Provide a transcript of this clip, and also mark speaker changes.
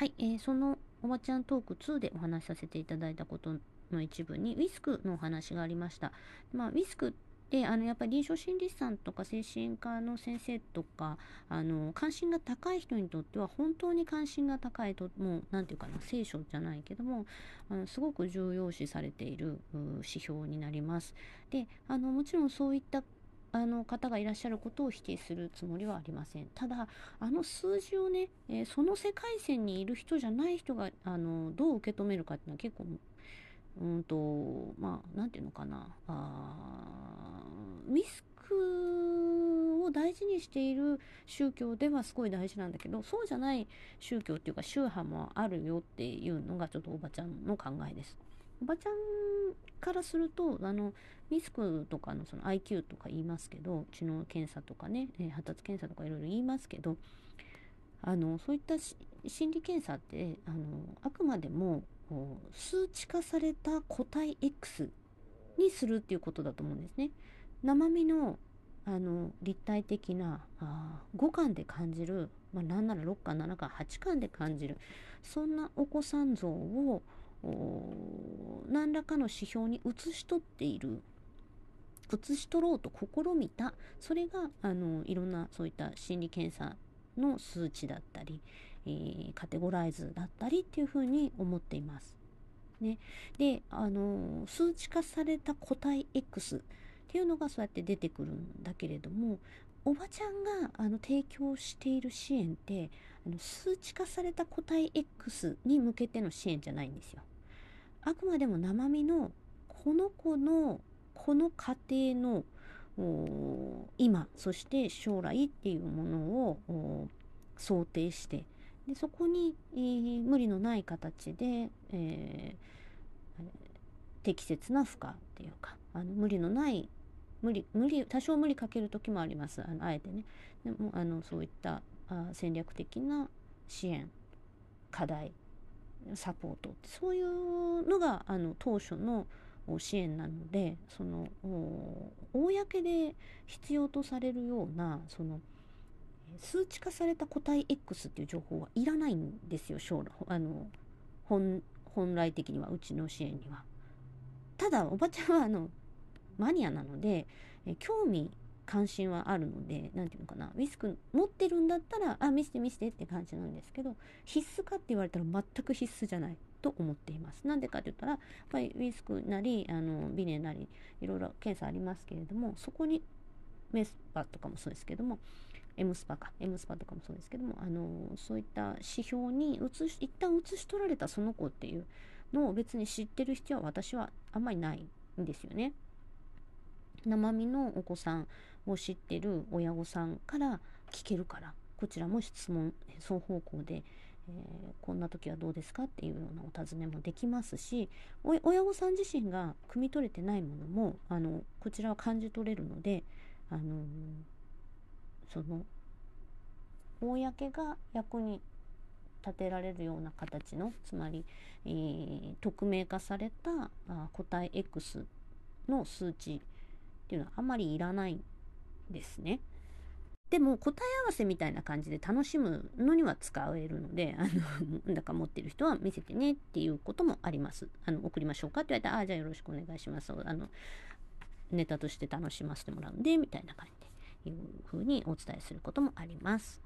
Speaker 1: はい、えー、そのおばちゃんトーク2でお話しさせていただいたことの一部にウィスクのお話がありました。まあ、ウィスクであのやっぱり臨床心理士さんとか精神科の先生とかあの関心が高い人にとっては本当に関心が高いともう何て言うかな聖書じゃないけどもあのすごく重要視されている指標になります。であのもちろんそういったあの方がいらっしゃることを否定するつもりはありません。ただ、あの数字をね、えー、その世界線にいる人じゃない人があのどう受け止めるかっていうのは結構うんと、まあ、なんていうのかな。あミスクを大事にしている宗教ではすごい大事なんだけど、そうじゃない宗教っていうか宗派もあるよっていうのがちょっとおばちゃんの考えです。おばちゃんからすると、あの、ミスクとかのその IQ とか言いますけど、知能検査とかね、発達検査とかいろいろ言いますけど、あの、そういった心理検査って、あの、あくまでも数値化された個体 X にするっていうことだと思うんですね。生身のあの立体的なあ五感で感じる、まあ、なんなら6巻7巻8巻で感じるそんなお子さん像を何らかの指標に写し取っている写し取ろうと試みたそれがあのいろんなそういった心理検査の数値だったり、えー、カテゴライズだったりっていうふうに思っています。ね、で、あの数値化された個体 X っていうのがそうやって出てくるんだけれどもおばちゃんがあの提供している支援ってあの数値化された個体 X に向けての支援じゃないんですよ。あくまでも生身のこの子のこの家庭の今そして将来っていうものを想定してでそこに、えー、無理のない形で、えー、適切な負荷っていうかあの無理のない無理無理多少無理かける時もありますあのあえてね。でもあのそういったあ戦略的な支援課題サポートそういうのがあの当初の支援なのでその公で必要とされるようなその数値化された個体 X っていう情報はいらないんですよ、将来。あの、本、本来的には、うちの支援には。ただ、おばちゃんは、あの、マニアなので、興味、関心はあるので、何て言うのかな、ウィスク持ってるんだったら、あ、見せて見せてって感じなんですけど、必須かって言われたら全く必須じゃないと思っています。なんでかって言ったら、やっぱりウィスクなり、あの、ビネなり、いろいろ検査ありますけれども、そこに、メスパとかもそうですけども、M スパか M スパとかもそうですけどもあのそういった指標に移し一旦写し取られたその子っていうのを別に知ってる必要は私はあんまりないんですよね。生身のお子さんを知ってる親御さんから聞けるからこちらも質問双方向で、えー、こんな時はどうですかっていうようなお尋ねもできますし親御さん自身が汲み取れてないものもあのこちらは感じ取れるのであのーその公が役に立てられるような形のつまり、えー、匿名化されたあ個体 X の数値っていうのはあまりいらないですね。でも答え合わせみたいな感じで楽しむのには使えるので、あの、だか持ってる人は見せてねっていうこともあります。あの、送りましょうかって言われたら、ああ、じゃあよろしくお願いします。あの、ネタとして楽しませてもらうんで、みたいな感じで。いうふうにお伝えすることもあります。